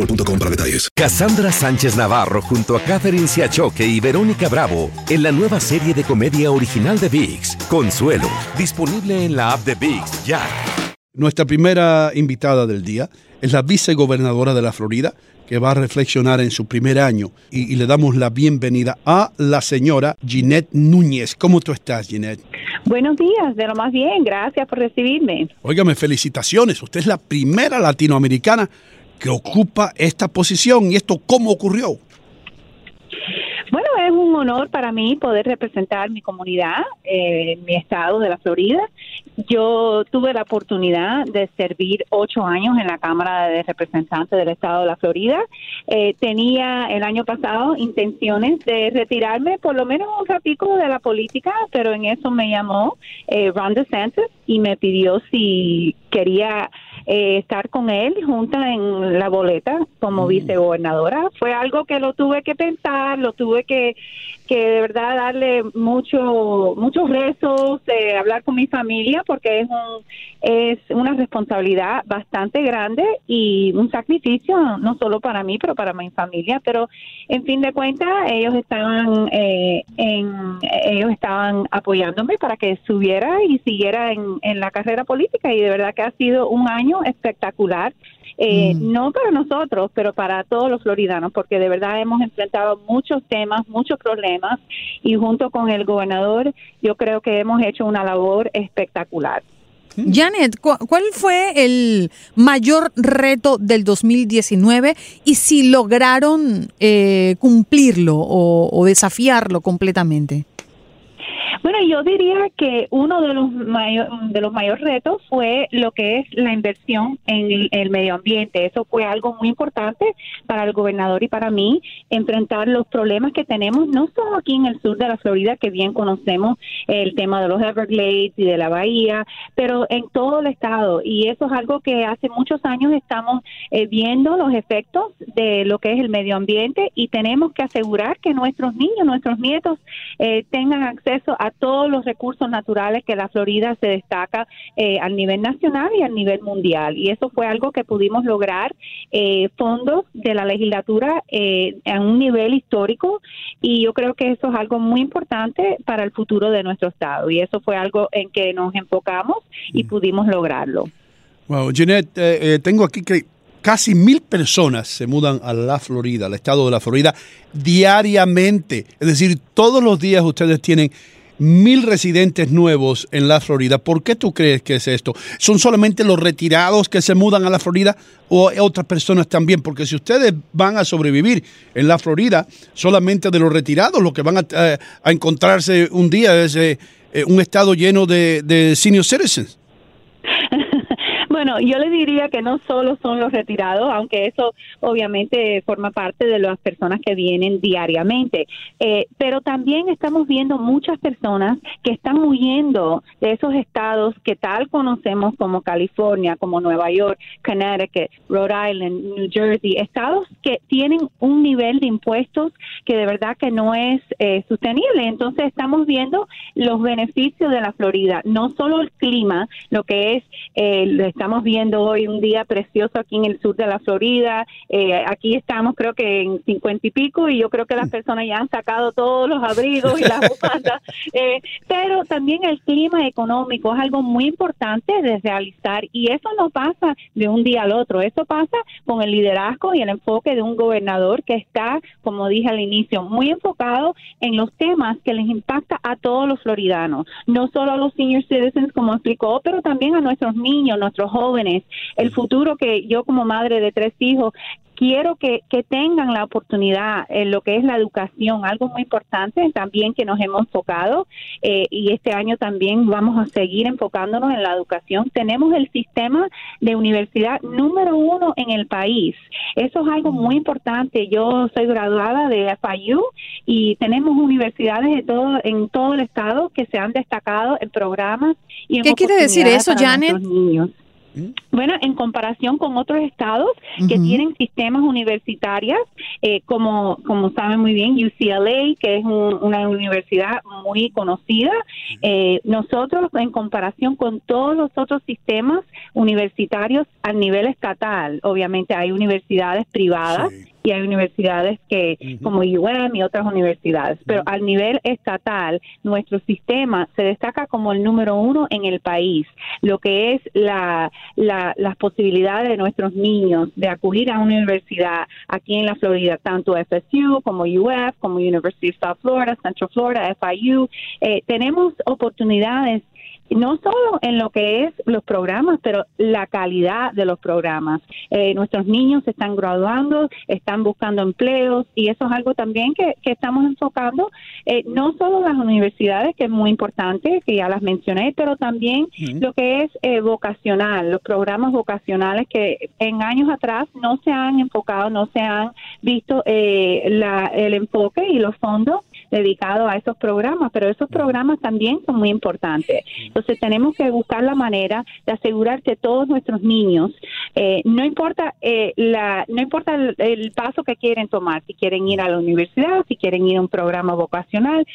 boostmobile.com para detalles. Cassandra Sánchez Navarro junto a Catherine Siachoque y Verónica Bravo en la nueva serie de comedia original de VIX, Consuelo, disponible en la app de VIX ya. Nuestra primera invitada del día es la vicegobernadora de la Florida, que va a reflexionar en su primer año. Y, y le damos la bienvenida a la señora Ginette Núñez. ¿Cómo tú estás, Ginette? Buenos días, de lo más bien, gracias por recibirme. Óigame, felicitaciones. Usted es la primera latinoamericana que ocupa esta posición. ¿Y esto cómo ocurrió? Bueno, es un honor para mí poder representar mi comunidad, eh, mi estado de la Florida. Yo tuve la oportunidad de servir ocho años en la Cámara de Representantes del estado de la Florida. Eh, tenía el año pasado intenciones de retirarme por lo menos un ratico de la política, pero en eso me llamó eh, Ron DeSantis y me pidió si quería eh, estar con él junta en la boleta como vicegobernadora. Fue algo que lo tuve que pensar, lo tuve que, que de verdad darle mucho, muchos rezos, eh, hablar con mi familia, porque es, un, es una responsabilidad bastante grande y un sacrificio, no solo para mí, pero para mi familia. Pero en fin de cuentas, ellos estaban, eh, en, ellos estaban apoyándome para que subiera y siguiera en, en la carrera política y de verdad que ha sido un año espectacular. Eh, No para nosotros, pero para todos los floridanos, porque de verdad hemos enfrentado muchos temas, muchos problemas, y junto con el gobernador, yo creo que hemos hecho una labor espectacular. Janet, ¿cu- ¿cuál fue el mayor reto del 2019 y si lograron eh, cumplirlo o, o desafiarlo completamente? Yo diría que uno de los mayor, de los mayores retos fue lo que es la inversión en el, medio ambiente. Eso fue algo muy importante para el gobernador y para mí enfrentar los problemas que tenemos no solo aquí en el sur de la Florida, que bien conocemos el tema de los Everglades y de la bahía, pero en todo el estado. Y eso es algo que hace muchos años estamos eh, viendo los efectos de lo que es el medio ambiente y tenemos que asegurar que nuestros niños, nuestros nietos eh, tengan acceso a todos los recursos naturales que la Florida se destaca eh, al nivel nacional y al nivel mundial. Y eso fue algo que pudimos lograr eh, fondos de la legislatura eh, a un nivel histórico y yo creo que eso es algo muy importante para el futuro de nuestro estado y eso fue algo en que nos enfocamos y pudimos lograrlo. Wow, Jeanette, eh, eh, tengo aquí que casi mil personas se mudan a la Florida, al estado de la Florida, diariamente. Es decir, todos los días ustedes tienen mil residentes nuevos en la Florida. ¿Por qué tú crees que es esto? ¿Son solamente los retirados que se mudan a la Florida o otras personas también? Porque si ustedes van a sobrevivir en la Florida, solamente de los retirados, lo que van a, eh, encontrarse un día es eh, eh, un estado lleno de, de senior citizens. Bueno, yo le diría que no solo son los retirados, aunque eso obviamente forma parte de las personas que vienen diariamente, eh, pero también estamos viendo muchas personas que están huyendo de esos estados que tal conocemos como California, como Nueva York, Connecticut, Rhode Island, New Jersey, estados que tienen un nivel de impuestos que de verdad que no es eh, sostenible. Entonces estamos viendo los beneficios de la Florida, no solo el clima, lo que es, eh, lo estamos estamos viendo hoy un día precioso aquí en el sur de la Florida. Eh, aquí estamos creo que en cincuenta y pico y yo creo que las Mm. personas ya han sacado todos los abrigos y las bufandas. Eh, pero también el clima económico es algo muy importante de realizar y eso no pasa de un día al otro. Eso pasa con el liderazgo y el enfoque de un gobernador que está, como dije al inicio, muy enfocado en los temas que les impacta a todos los floridanos, no solo a los senior citizens como explicó, pero también a nuestros niños, nuestros jóvenes, el futuro que yo como madre de tres hijos quiero que, que tengan la oportunidad en lo que es la educación, algo muy importante también que nos hemos enfocado eh, y este año también vamos a seguir enfocándonos en la educación. Tenemos el sistema de universidad número uno en el país. Eso es algo muy importante. Yo soy graduada de FIU y tenemos universidades de todo, en todo el estado que se han destacado en programas y en ¿Qué quiere decir eso, Janet? niños. Bueno, en comparación con otros estados que tienen sistemas universitarias, eh, como, como saben muy bien, UCLA, que es un- una universidad muy conocida, eh, nosotros en comparación con todos los otros sistemas universitarios a nivel estatal, obviamente hay universidades privadas Sí. Y hay universidades que como UM y otras universidades, pero al nivel estatal nuestro sistema se destaca como el número uno en el país, lo que es la, la- las posibilidades de nuestros niños de acudir a una universidad aquí en la Florida, tanto FSU como UF, como University of South Florida, Central Florida, FIU, eh, tenemos oportunidades no solo en lo que es los programas, pero la calidad de los programas. Eh, nuestros niños se están graduando, están buscando empleos y eso es algo también que, que estamos enfocando, eh, no solo las universidades, que es muy importante, que ya las mencioné, pero también lo que es eh, vocacional, los programas vocacionales que en años atrás no se han enfocado, no se han visto eh, la- el enfoque y los fondos dedicados a esos programas, pero esos programas también son muy importantes. Entonces tenemos que buscar la manera de asegurar que todos nuestros niños, eh, no importa eh, la, no importa el, el paso que quieren tomar, si quieren ir a la universidad, si quieren ir a un programa vocacional,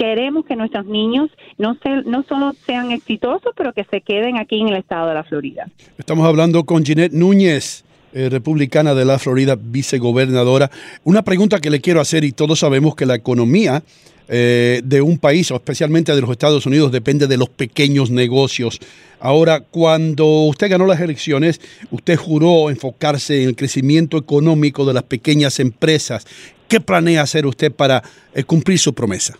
queremos que nuestros niños no se, no solo sean exitosos, pero que se queden aquí en el estado de la Florida. Estamos hablando con Ginette Núñez, eh, republicana de la Florida, vicegobernadora. Una pregunta que le quiero hacer, y todos sabemos que la economía eh, de un país, o especialmente de los Estados Unidos, depende de los pequeños negocios. Ahora, cuando usted ganó las elecciones, usted juró enfocarse en el crecimiento económico de las pequeñas empresas. ¿Qué planea hacer usted para eh, cumplir su promesa?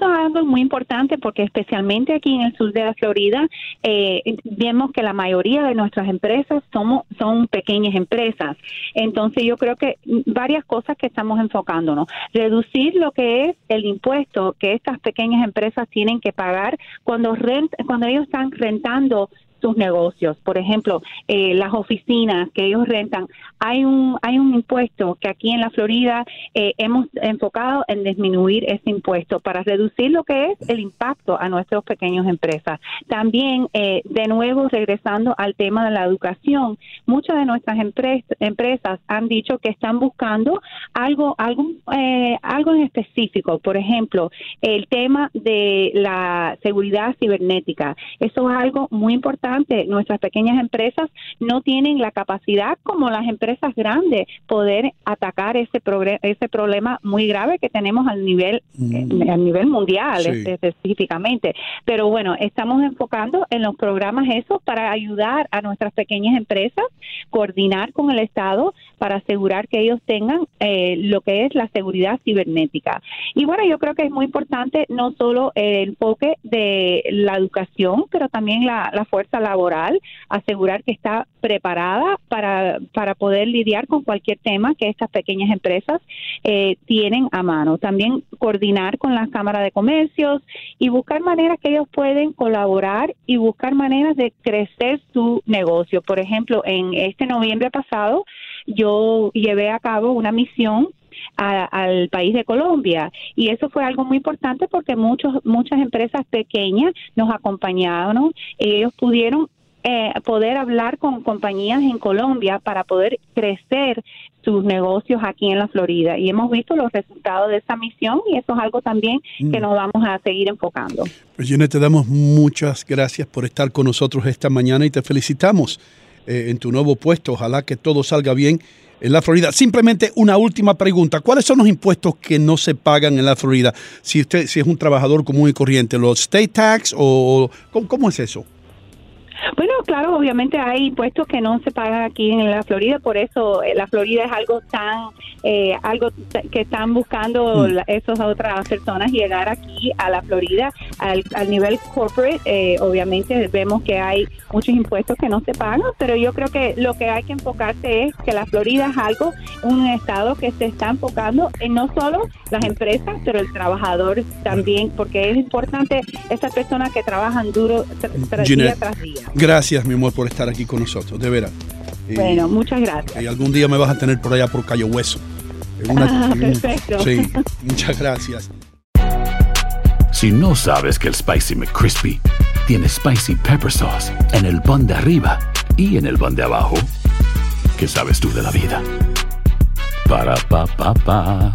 Eso es algo muy importante porque especialmente aquí en el sur de la Florida eh, vemos que la mayoría de nuestras empresas somos, son pequeñas empresas. Entonces yo creo que varias cosas que estamos enfocándonos. Reducir lo que es el impuesto que estas pequeñas empresas tienen que pagar cuando, rent, cuando ellos están rentando sus negocios. Por ejemplo, eh, las oficinas que ellos rentan, hay un hay un impuesto que aquí en la Florida eh, hemos enfocado en disminuir ese impuesto para reducir lo que es el impacto a nuestras pequeñas empresas. También, eh, de nuevo, regresando al tema de la educación, muchas de nuestras empres- empresas han dicho que están buscando algo algo eh, algo en específico. Por ejemplo, el tema de la seguridad cibernética. Eso es algo muy importante. Nuestras pequeñas empresas no tienen la capacidad como las empresas grandes poder atacar ese ese problema muy grave que tenemos al nivel Mm. eh, a nivel mundial Sí. este, específicamente. Pero bueno, estamos enfocando en los programas esos para ayudar a nuestras pequeñas empresas, coordinar con el Estado para asegurar que ellos tengan eh, lo que es la seguridad cibernética. Y bueno, yo creo que es muy importante no solo el enfoque de la educación, pero también la, la fuerza laboral, asegurar que está preparada para, para poder lidiar con cualquier tema que estas pequeñas empresas eh, tienen a mano. También coordinar con las cámaras de comercios y buscar maneras que ellos pueden colaborar y buscar maneras de crecer su negocio. Por ejemplo, en este noviembre pasado yo llevé a cabo una misión a- al país de Colombia y eso fue algo muy importante porque muchos muchas empresas pequeñas nos acompañaron y ellos pudieron eh, poder hablar con compañías en Colombia para poder crecer sus negocios aquí en la Florida. Y hemos visto los resultados de esa misión y eso es algo también que Mm. nos vamos a seguir enfocando. Pues Janet, te damos muchas gracias por estar con nosotros esta mañana y te felicitamos eh, en tu nuevo puesto. Ojalá que todo salga bien en la Florida. Simplemente una última pregunta. ¿Cuáles son los impuestos que no se pagan en la Florida? Si usted si es un trabajador común y corriente, ¿los state tax o cómo, cómo es eso? Bueno, claro, obviamente hay impuestos que no se pagan aquí en la Florida, por eso eh, la Florida es algo tan, eh, algo que están buscando Mm. esas otras personas llegar aquí a la Florida al, al nivel corporate. eh, obviamente vemos que hay muchos impuestos que no se pagan, pero yo creo que lo que hay que enfocarse es que la Florida es algo, un estado que se está enfocando en no solo las empresas, pero el trabajador también, porque es importante esas personas que trabajan duro tr- tras día tras día. Gracias, mi amor, por estar aquí con nosotros, de veras. Y- Bueno, muchas gracias. y algún día me vas a tener por allá por Cayo Hueso. Una- Ah, un- perfecto. Sí, muchas gracias. Si no sabes que el Spicy McCrispy tiene Spicy Pepper Sauce en el pan de arriba y en el pan de abajo, ¿qué sabes tú de la vida? Para, pa, pa, pa.